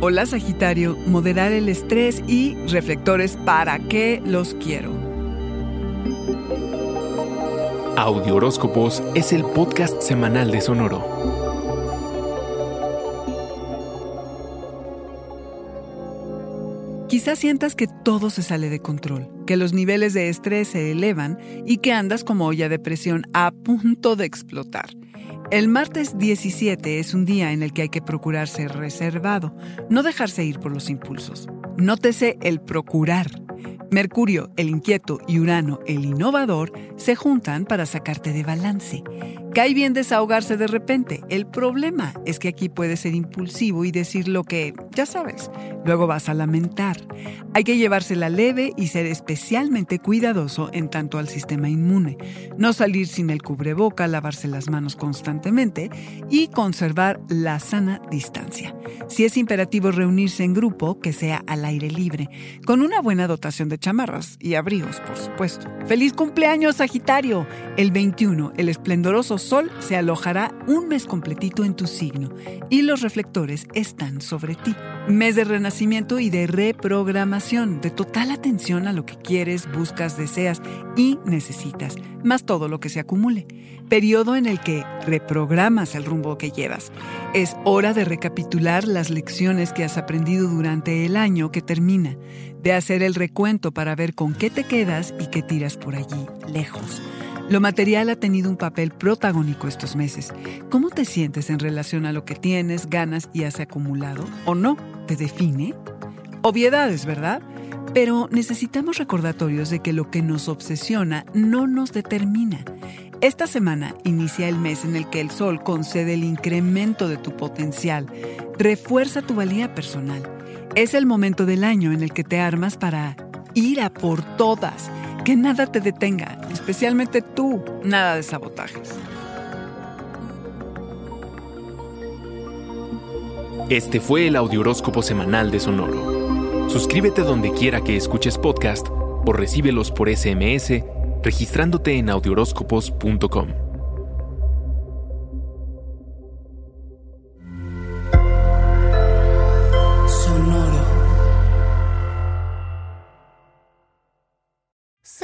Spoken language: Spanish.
Hola Sagitario, moderar el estrés y reflectores para qué los quiero. Audio Horóscopos es el podcast semanal de Sonoro. Quizás sientas que todo se sale de control, que los niveles de estrés se elevan y que andas como olla de presión a punto de explotar. El martes 17 es un día en el que hay que procurar ser reservado, no dejarse ir por los impulsos. Nótese el procurar. Mercurio, el inquieto, y Urano, el innovador, se juntan para sacarte de balance. Cae bien desahogarse de repente. El problema es que aquí puedes ser impulsivo y decir lo que, ya sabes, luego vas a lamentar. Hay que llevársela leve y ser especialmente cuidadoso en tanto al sistema inmune. No salir sin el cubreboca, lavarse las manos constantemente y conservar la sana distancia. Si es imperativo reunirse en grupo, que sea al aire libre, con una buena dotación de chamarras y abrigos, por supuesto. ¡Feliz cumpleaños, Sagitario! El 21, el esplendoroso Sol se alojará un mes completito en tu signo y los reflectores están sobre ti. Mes de renacimiento y de reprogramación, de total atención a lo que quieres, buscas, deseas y necesitas, más todo lo que se acumule. Periodo en el que reprogramas el rumbo que llevas. Es hora de recapitular las lecciones que has aprendido durante el año que termina, de hacer el recuento para ver con qué te quedas y qué tiras por allí, lejos. Lo material ha tenido un papel protagónico estos meses. ¿Cómo te sientes en relación a lo que tienes, ganas y has acumulado? ¿O no? ¿Te define? Obviedades, ¿verdad? Pero necesitamos recordatorios de que lo que nos obsesiona no nos determina. Esta semana inicia el mes en el que el Sol concede el incremento de tu potencial, refuerza tu valía personal. Es el momento del año en el que te armas para ir a por todas que nada te detenga, especialmente tú, nada de sabotajes. Este fue el Audioróscopo Semanal de Sonoro. Suscríbete donde quiera que escuches podcast o recíbelos por SMS registrándote en audioróscopos.com.